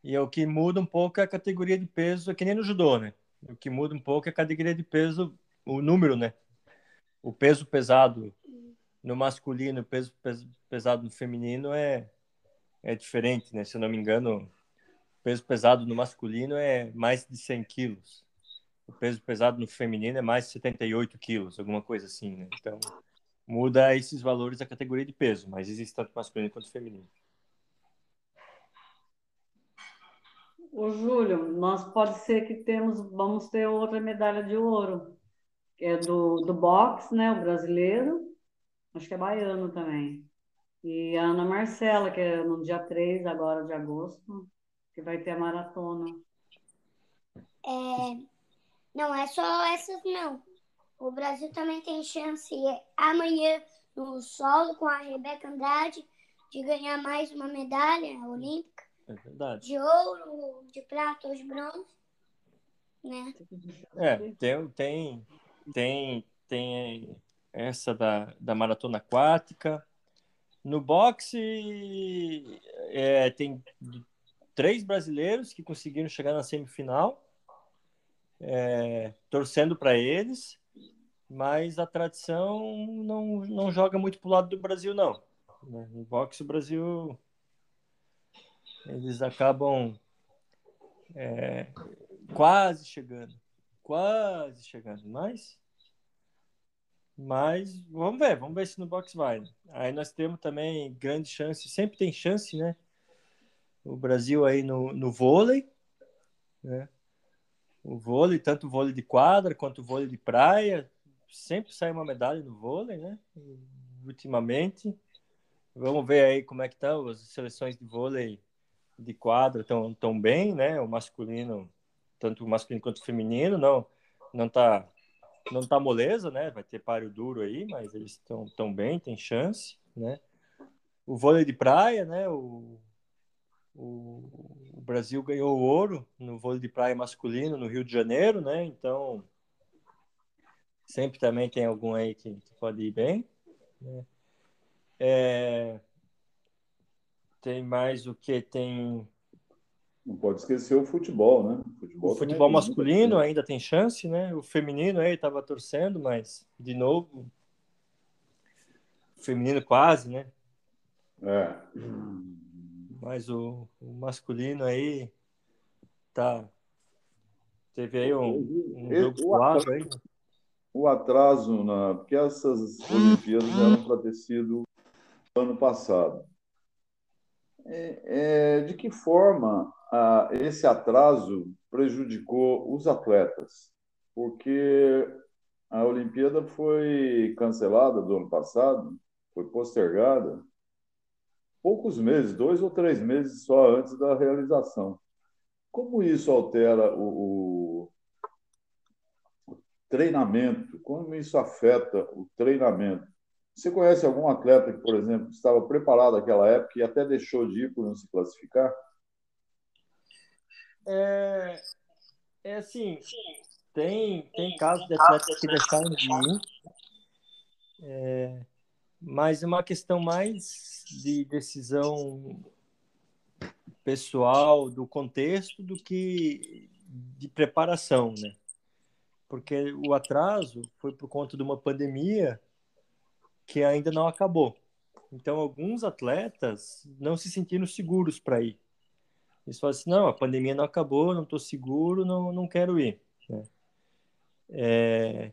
E é o que muda um pouco é a categoria de peso, é que nem no judô, né? O que muda um pouco é a categoria de peso, o número, né? O peso pesado no masculino, o peso pesado no feminino é, é diferente, né? Se eu não me engano, peso pesado no masculino é mais de 100 quilos. O peso pesado no feminino é mais de 78 quilos, alguma coisa assim, né? Então, muda esses valores da categoria de peso, mas existe tanto masculino quanto feminino. Ô, Júlio, nós pode ser que temos, vamos ter outra medalha de ouro, que é do, do boxe, né, o brasileiro, acho que é baiano também. E a Ana Marcela, que é no dia 3 agora de agosto, que vai ter a maratona. É... Não é só essas, não. O Brasil também tem chance amanhã no solo com a Rebeca Andrade de ganhar mais uma medalha olímpica. É verdade. De ouro, de prata ou de bronze. Né? É, tem, tem, tem, tem essa da, da maratona aquática. No boxe, é, tem três brasileiros que conseguiram chegar na semifinal, é, torcendo para eles, mas a tradição não, não joga muito para o lado do Brasil, não. Né? No boxe, o Brasil eles acabam é, quase chegando, quase chegando, mas mas vamos ver, vamos ver se no box vai. Né? Aí nós temos também grande chance, sempre tem chance, né? O Brasil aí no, no vôlei, né? O vôlei, tanto o vôlei de quadra quanto o vôlei de praia, sempre sai uma medalha no vôlei, né? Ultimamente. Vamos ver aí como é que estão as seleções de vôlei de quadra tão, tão bem, né? O masculino, tanto o masculino quanto o feminino, não não tá não tá moleza, né? Vai ter páreo duro aí, mas eles estão tão bem, tem chance, né? O vôlei de praia, né? O, o, o Brasil ganhou ouro no vôlei de praia masculino no Rio de Janeiro, né? Então sempre também tem algum aí que, que pode ir bem. Né? É, tem mais o que? Tem. Não pode esquecer o futebol, né? O futebol, o futebol masculino ainda tem chance, né? O feminino aí estava torcendo, mas, de novo, o feminino quase, né? É. Mas o, o masculino aí tá. Teve aí um, um jogo suave aí. O atraso, na, porque essas Olimpíadas eram para ter sido ano passado. É, é, de que forma ah, esse atraso prejudicou os atletas? Porque a Olimpíada foi cancelada do ano passado, foi postergada poucos meses, dois ou três meses só antes da realização. Como isso altera o, o treinamento? Como isso afeta o treinamento? Você conhece algum atleta que, por exemplo, estava preparado naquela época e até deixou de ir por não se classificar? É, é assim, tem, tem casos de atletas que deixaram de ir, é, mas é uma questão mais de decisão pessoal, do contexto, do que de preparação, né? Porque o atraso foi por conta de uma pandemia que ainda não acabou. Então, alguns atletas não se sentiram seguros para ir. Eles falam assim: não, a pandemia não acabou, não estou seguro, não, não quero ir. Né? É...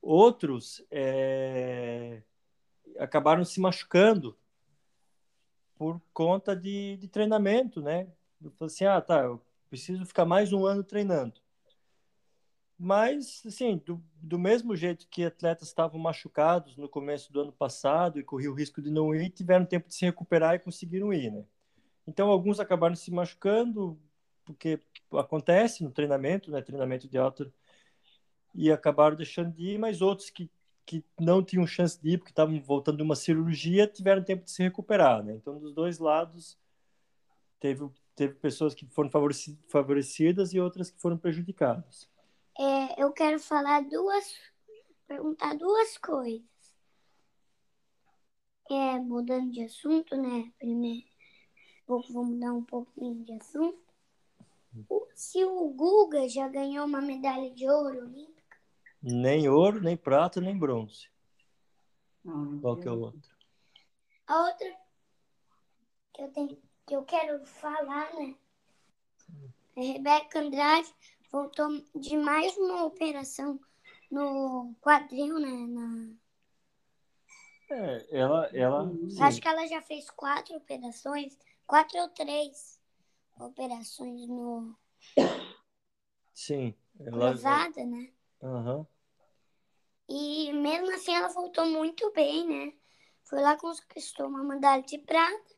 Outros é... acabaram se machucando por conta de, de treinamento, né? Eu falei assim: ah, tá, eu preciso ficar mais um ano treinando. Mas, assim, do, do mesmo jeito que atletas estavam machucados no começo do ano passado e corriam o risco de não ir, tiveram tempo de se recuperar e conseguiram ir, né? Então, alguns acabaram se machucando, porque acontece no treinamento, né? Treinamento de alta, e acabaram deixando de ir, mas outros que, que não tinham chance de ir, porque estavam voltando de uma cirurgia, tiveram tempo de se recuperar, né? Então, dos dois lados, teve, teve pessoas que foram favorecidas e outras que foram prejudicadas é, eu quero falar duas, perguntar duas coisas. É, mudando de assunto, né? Primeiro, vou, vou mudar um pouquinho de assunto. Se o Guga já ganhou uma medalha de ouro olímpica? Nem ouro, nem prata, nem bronze. Não, Qual que é o outro? A outra que eu, tenho, que eu quero falar, né? É Rebeca Andrade voltou de mais uma operação no quadril, né? Na... É, ela, ela, sim. Acho que ela já fez quatro operações, quatro ou três operações no sim, ela, cruzada, né? Aham. E mesmo assim ela voltou muito bem, né? Foi lá conquistou uma medalha de prata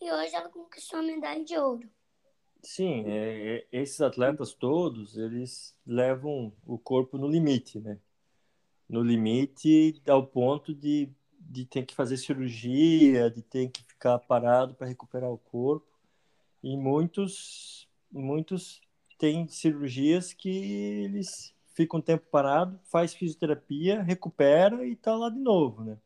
e hoje ela conquistou a medalha de ouro. Sim, é, é, esses atletas todos, eles levam o corpo no limite, né? No limite ao ponto de, de ter que fazer cirurgia, de ter que ficar parado para recuperar o corpo. E muitos, muitos têm cirurgias que eles ficam um tempo parado, faz fisioterapia, recupera e está lá de novo, né?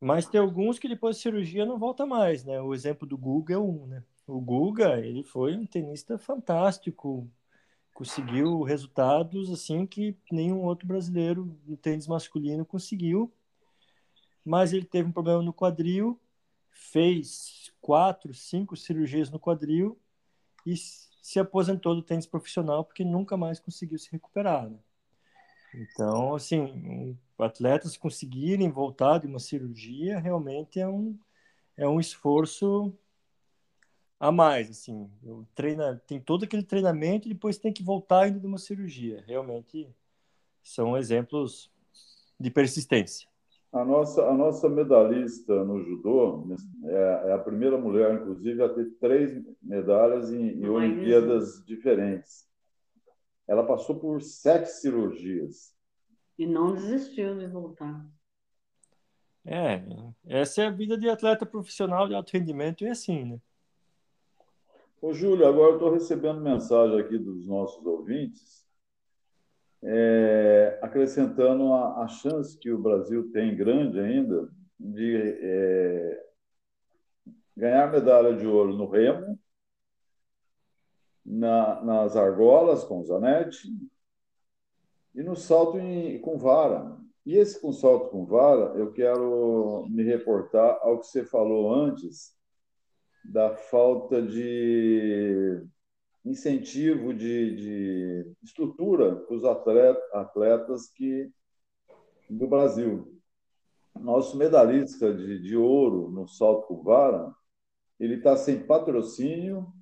Mas tem alguns que depois da cirurgia não volta mais, né? O exemplo do Guga é um, né? O Guga, ele foi um tenista fantástico, conseguiu resultados assim que nenhum outro brasileiro no tênis masculino conseguiu. Mas ele teve um problema no quadril, fez quatro, cinco cirurgias no quadril e se aposentou do tênis profissional porque nunca mais conseguiu se recuperar. Né? Então, assim, atletas conseguirem voltar de uma cirurgia realmente é um, é um esforço a mais, assim, treina, tem todo aquele treinamento e depois tem que voltar ainda de uma cirurgia. Realmente são exemplos de persistência. A nossa, a nossa medalhista no judô é, é a primeira mulher, inclusive, a ter três medalhas em, em Olimpíadas diferentes. Ela passou por sete cirurgias. E não desistiu de voltar. É, essa é a vida de atleta profissional de alto rendimento e assim, né? Ô, Júlio, agora eu estou recebendo mensagem aqui dos nossos ouvintes, é, acrescentando a, a, chance que o Brasil tem grande ainda de é, ganhar medalha de ouro no remo, na, nas argolas com Zanetti e no salto em, com vara. E esse com salto com vara, eu quero me reportar ao que você falou antes da falta de incentivo de, de estrutura para os atletas, atletas que do Brasil. Nosso medalhista de, de ouro no salto com vara, ele está sem patrocínio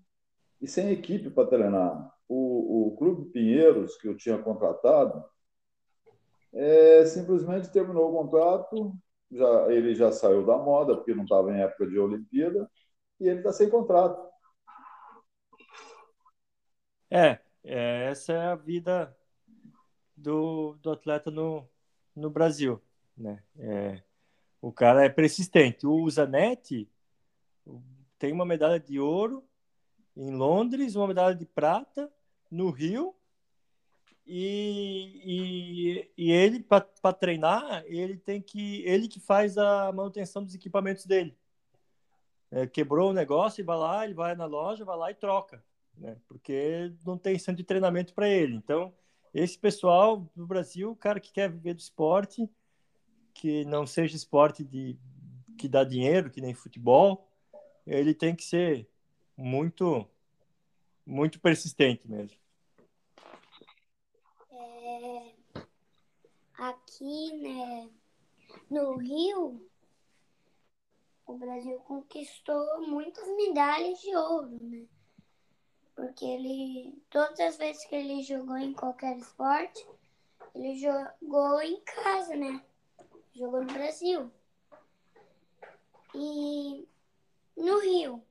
e sem equipe para treinar. O, o Clube Pinheiros, que eu tinha contratado, é, simplesmente terminou o contrato, já, ele já saiu da moda, porque não estava em época de Olimpíada, e ele está sem contrato. É, é, essa é a vida do, do atleta no, no Brasil. Né? É, o cara é persistente. O Zanetti tem uma medalha de ouro em Londres, uma medalha de prata no Rio. E, e, e ele, para treinar, ele tem que. Ele que faz a manutenção dos equipamentos dele é, quebrou o negócio e vai lá, ele vai na loja, vai lá e troca, né? Porque não tem centro de treinamento para ele. Então, esse pessoal do Brasil, o cara que quer viver do esporte, que não seja esporte de que dá dinheiro, que nem futebol, ele tem que ser muito muito persistente mesmo. É, aqui, né, no Rio, o Brasil conquistou muitas medalhas de ouro, né? Porque ele, todas as vezes que ele jogou em qualquer esporte, ele jogou em casa, né? Jogou no Brasil. E no Rio,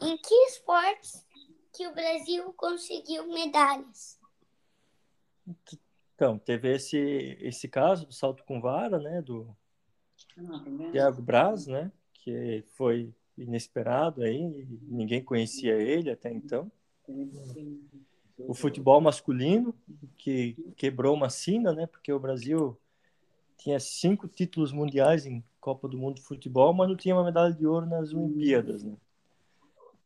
em que esportes que o Brasil conseguiu medalhas? Então, teve esse, esse caso do salto com vara, né? Do, Thiago Braz, né? Que foi inesperado aí, ninguém conhecia ele até então. O futebol masculino, que quebrou uma sina, né? Porque o Brasil tinha cinco títulos mundiais em Copa do Mundo de Futebol, mas não tinha uma medalha de ouro nas Olimpíadas, né?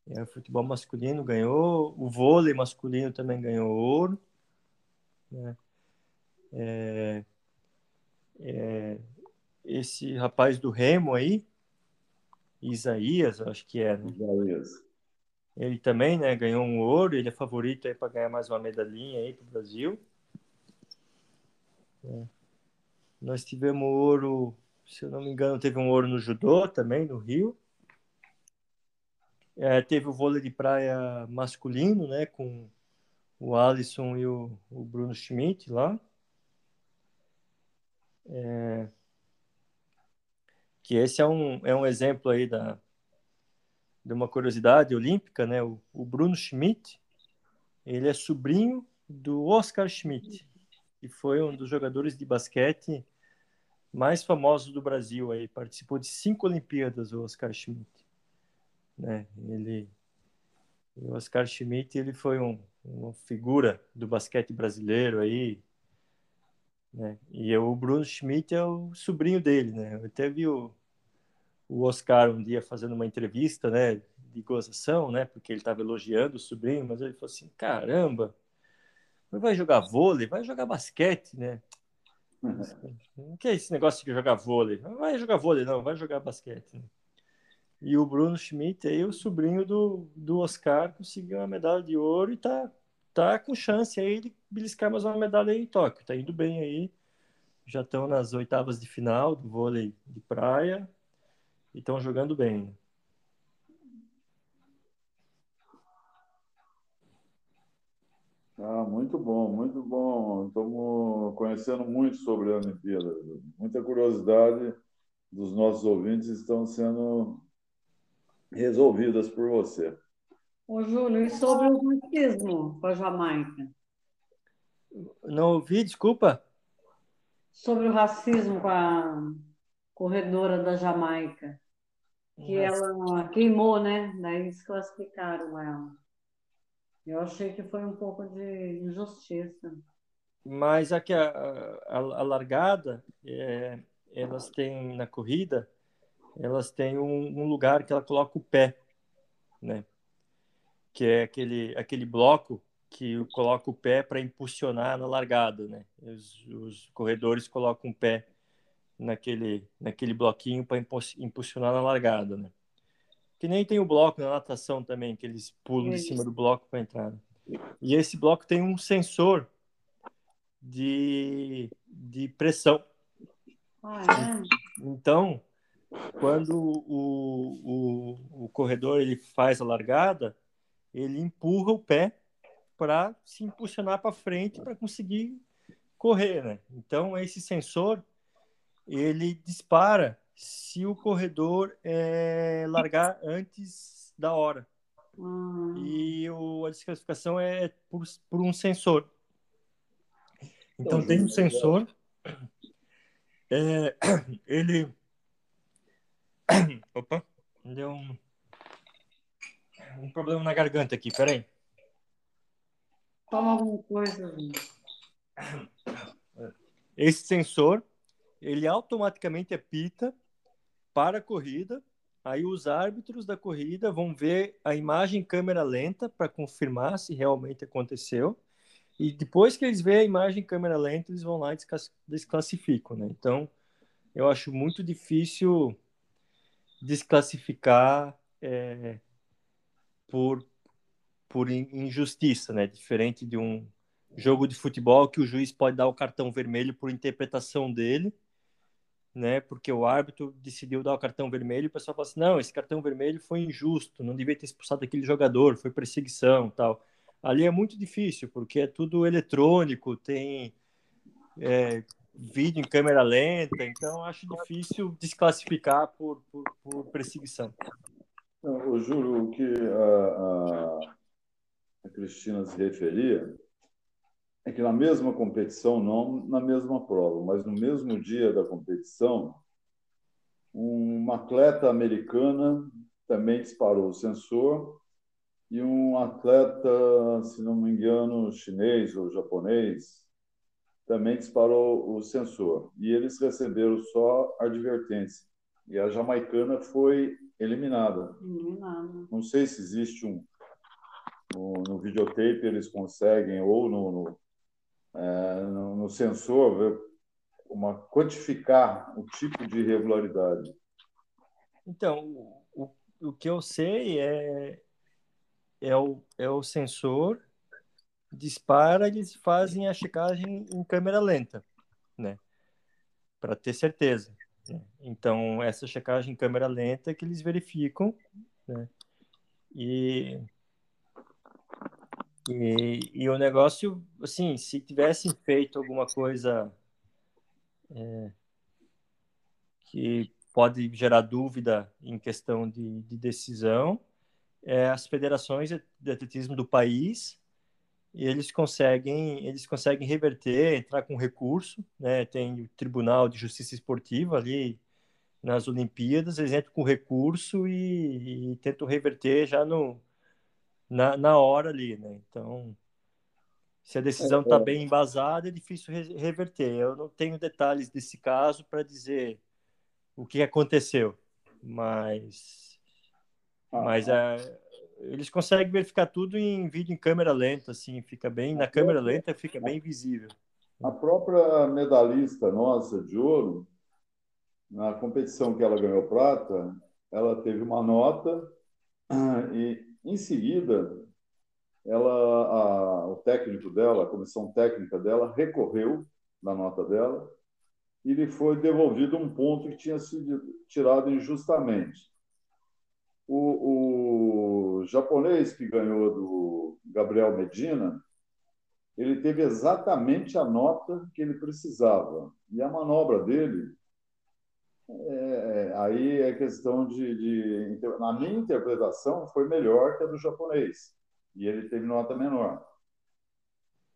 É, o futebol masculino ganhou, o vôlei masculino também ganhou ouro. Né? É, é, esse rapaz do Remo aí, Isaías, acho que é. Né? Isaías. Ele também né, ganhou um ouro, ele é favorito para ganhar mais uma medalhinha aí para o Brasil. É. Nós tivemos ouro, se eu não me engano, teve um ouro no judô também, no Rio. É, teve o vôlei de praia masculino, né, com o Alisson e o, o Bruno Schmidt lá. É, que esse é um, é um exemplo aí da, de uma curiosidade olímpica, né? O, o Bruno Schmidt, ele é sobrinho do Oscar Schmidt, que foi um dos jogadores de basquete mais famosos do Brasil aí, participou de cinco Olimpíadas o Oscar Schmidt, né? Ele o Oscar Schmidt, ele foi um, uma figura do basquete brasileiro aí, né? E o Bruno Schmidt é o sobrinho dele, né? Eu até vi o, o Oscar um dia fazendo uma entrevista, né, de gozação, né, porque ele estava elogiando o sobrinho, mas ele falou assim, caramba, vai jogar vôlei, vai jogar basquete, né? O que é esse negócio de jogar vôlei? Não vai jogar vôlei, não, vai jogar basquete. Né? E o Bruno Schmidt, aí, o sobrinho do, do Oscar, conseguiu uma medalha de ouro e tá, tá com chance aí de beliscar mais uma medalha aí em Tóquio. Tá indo bem aí. Já estão nas oitavas de final do vôlei de praia e estão jogando bem. Ah, muito bom, muito bom. Estamos conhecendo muito sobre a Olimpíada. Muita curiosidade dos nossos ouvintes estão sendo resolvidas por você. Ô, Júlio, e sobre o racismo com a Jamaica? Não ouvi, desculpa. Sobre o racismo com a corredora da Jamaica que ela queimou, né? Daí desclassificaram ela. Eu achei que foi um pouco de injustiça. Mas aqui a, a, a largada, é, elas têm na corrida, elas têm um, um, lugar que ela coloca o pé, né? Que é aquele, aquele bloco que coloca o pé para impulsionar na largada, né? Os, os corredores colocam o pé naquele, naquele bloquinho para impulsionar na largada, né? Que nem tem o bloco na natação também, que eles pulam é de cima do bloco para entrar. Né? E esse bloco tem um sensor de, de pressão. Ah? Então, quando o, o, o corredor ele faz a largada, ele empurra o pé para se impulsionar para frente para conseguir correr, né? Então, esse sensor ele dispara se o corredor é, largar antes da hora. Uhum. E o, a desclassificação é por, por um sensor. Então uhum. tem um sensor. É, ele. Opa, deu um, um problema na garganta aqui, peraí. Toma alguma coisa. Esse sensor ele automaticamente apita para a corrida. Aí os árbitros da corrida vão ver a imagem em câmera lenta para confirmar se realmente aconteceu. E depois que eles veem a imagem em câmera lenta, eles vão lá e desclassificam, né? Então, eu acho muito difícil desclassificar é, por, por injustiça, né? Diferente de um jogo de futebol que o juiz pode dar o cartão vermelho por interpretação dele né? Porque o árbitro decidiu dar o cartão vermelho e o pessoal fala assim: não, esse cartão vermelho foi injusto, não devia ter expulsado aquele jogador, foi perseguição tal. Ali é muito difícil, porque é tudo eletrônico, tem é, vídeo em câmera lenta, então acho difícil desclassificar por, por, por perseguição. Eu juro que a, a, a Cristina se referia é que na mesma competição, não na mesma prova, mas no mesmo dia da competição, uma atleta americana também disparou o sensor e um atleta, se não me engano, chinês ou japonês também disparou o sensor. E eles receberam só advertência. e a jamaicana foi eliminada. Eliminado. Não sei se existe um. No, no videotape eles conseguem, ou no, no, é, no, no sensor, ver uma, quantificar o tipo de irregularidade. Então, o, o que eu sei é, é, o, é o sensor dispara, eles fazem a checagem em câmera lenta, né? Para ter certeza. Então, essa checagem em câmera lenta é que eles verificam, né? E, e, e o negócio, assim, se tivessem feito alguma coisa é, que pode gerar dúvida em questão de, de decisão, é, as federações de atletismo do país e eles conseguem eles conseguem reverter, entrar com recurso, né? Tem o Tribunal de Justiça Esportiva ali nas Olimpíadas, eles entram com recurso e, e tentam reverter já no na, na hora ali, né? Então, se a decisão está é, é. bem embasada, é difícil re reverter. Eu não tenho detalhes desse caso para dizer o que aconteceu, mas ah, mas é, eles conseguem verificar tudo em vídeo em câmera lenta, assim, fica bem, na câmera lenta fica bem visível. A própria medalhista nossa de ouro, na competição que ela ganhou prata, ela teve uma nota e, em seguida, ela, a, o técnico dela, a comissão técnica dela, recorreu da nota dela e lhe foi devolvido um ponto que tinha sido tirado injustamente. O, o japonês que ganhou do Gabriel Medina, ele teve exatamente a nota que ele precisava. E a manobra dele, é, aí é questão de, de. Na minha interpretação, foi melhor que a do japonês. E ele teve nota menor.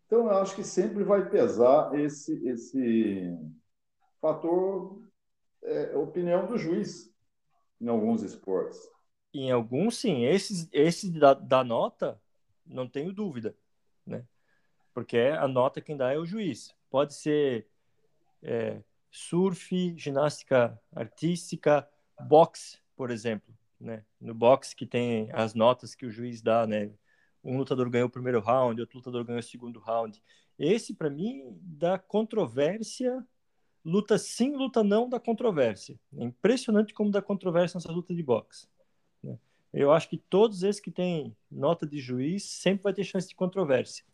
Então, eu acho que sempre vai pesar esse, esse fator é, opinião do juiz em alguns esportes. Em alguns, sim. Esses, esse da, da nota, não tenho dúvida, né? Porque a nota quem dá é o juiz. Pode ser é, surf, ginástica artística, boxe, por exemplo, né? No boxe que tem as notas que o juiz dá, né? Um lutador ganhou o primeiro round, outro lutador ganhou o segundo round. Esse, para mim, dá controvérsia luta sim, luta não da controvérsia. É impressionante como dá controvérsia nessa luta de boxe. Né? Eu acho que todos esses que têm nota de juiz sempre vai ter chance de controvérsia.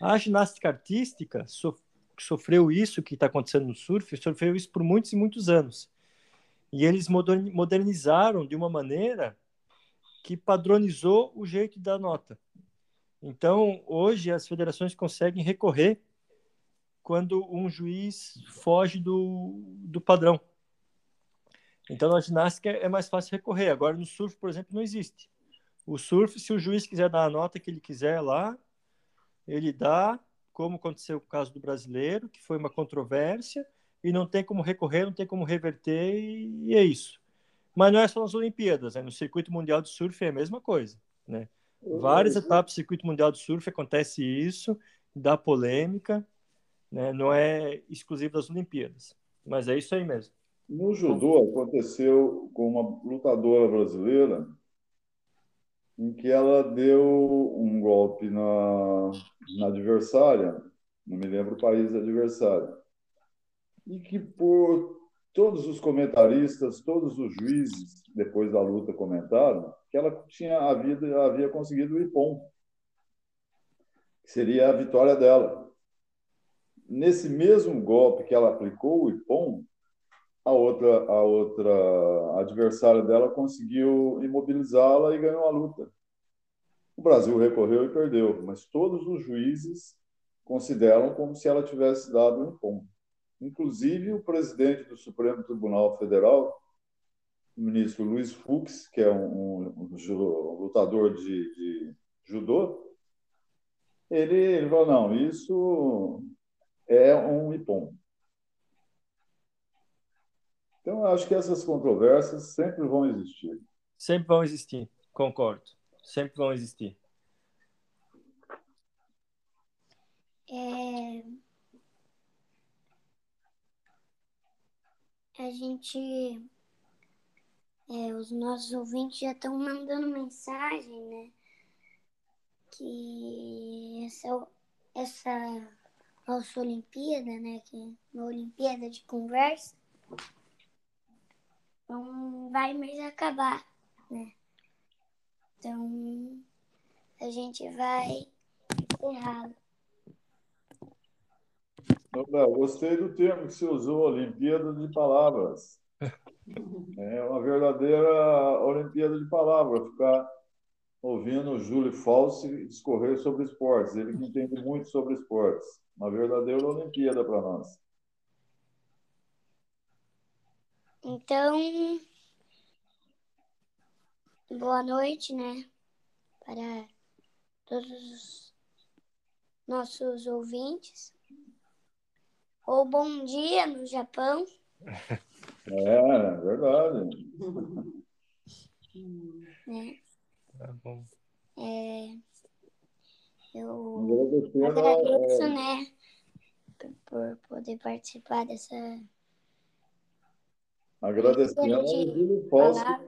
A ginástica artística so, sofreu isso que está acontecendo no surf, sofreu isso por muitos e muitos anos. E eles modernizaram de uma maneira que padronizou o jeito da nota. Então, hoje as federações conseguem recorrer quando um juiz foge do, do padrão. Então, na ginástica é mais fácil recorrer. Agora, no surf, por exemplo, não existe. O surf, se o juiz quiser dar a nota que ele quiser lá, ele dá, como aconteceu com o caso do brasileiro, que foi uma controvérsia, e não tem como recorrer, não tem como reverter, e é isso. Mas não é só nas Olimpíadas, né? no circuito mundial de surf é a mesma coisa. Né? Várias etapas do circuito mundial de surf acontece isso, dá polêmica, né? não é exclusivo das Olimpíadas. Mas é isso aí mesmo. No judô aconteceu com uma lutadora brasileira em que ela deu um golpe na, na adversária, não me lembro o país adversário, e que por todos os comentaristas, todos os juízes depois da luta comentaram que ela tinha havido, havia conseguido o Ipom, que seria a vitória dela. Nesse mesmo golpe que ela aplicou, o Ipom, a outra, a outra adversária dela conseguiu imobilizá-la e ganhou a luta. O Brasil recorreu e perdeu, mas todos os juízes consideram como se ela tivesse dado um Ipom. Inclusive o presidente do Supremo Tribunal Federal, o ministro Luiz Fux, que é um, um, um lutador de, de judô, ele, ele falou, não, isso é um IPOM. Então, eu acho que essas controvérsias sempre vão existir. Sempre vão existir, concordo. Sempre vão existir. É... A gente é, os nossos ouvintes já estão mandando mensagem, né? Que essa, essa nossa Olimpíada, né? Que é uma Olimpíada de conversa, não vai mais acabar, né? Então a gente vai encerrá-lo. Gostei do termo que você usou, Olimpíada de Palavras. É uma verdadeira Olimpíada de Palavras, ficar ouvindo o Júlio Falsi discorrer sobre esportes. Ele que entende muito sobre esportes. Uma verdadeira Olimpíada para nós. Então, boa noite, né? Para todos os nossos ouvintes. Ou bom dia no Japão. É, verdade. Né? Tá bom. É, eu agradeço, né, por, por poder participar dessa Júlio Falsi palavra.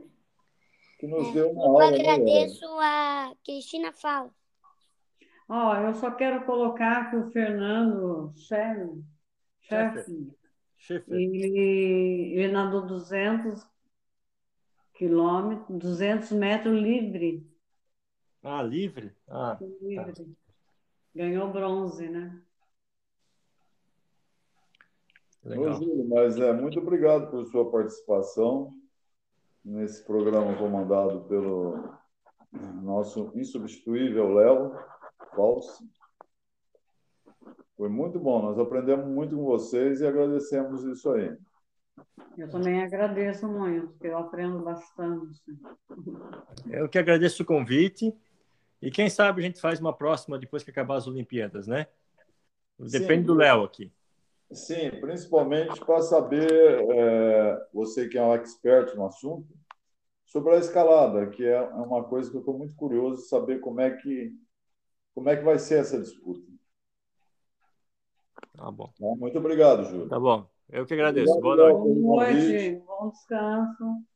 que nos É, deu uma Eu aula. né, agradeço a Cristina Fala. Ó, eu só quero colocar que o Fernando Sherman, Sherman, Schiffer. ele, ele nadou 200 quilômetros, 200 metros livre, Ah, livre? Ah, livre. Ganhou bronze, né? Legal. Júlio, mas é, muito obrigado por sua participação nesse programa comandado pelo nosso insubstituível Léo Falso. Foi muito bom, nós aprendemos muito com vocês e agradecemos isso aí. Eu também agradeço muito, porque eu aprendo bastante. Eu que agradeço o convite. E quem sabe a gente faz uma próxima depois que acabar as Olimpíadas, né? Depende Sim. do Léo aqui. Sim, principalmente para saber, é, você que é um expert no assunto, sobre a escalada, que é uma coisa que eu estou muito curioso de saber como é que como é que vai ser essa disputa. Tá bom. Muito obrigado, Júlio. Tá bom. Eu que agradeço. Boa Obrigado, noite. Léo, pelo Boa noite, bom descanso.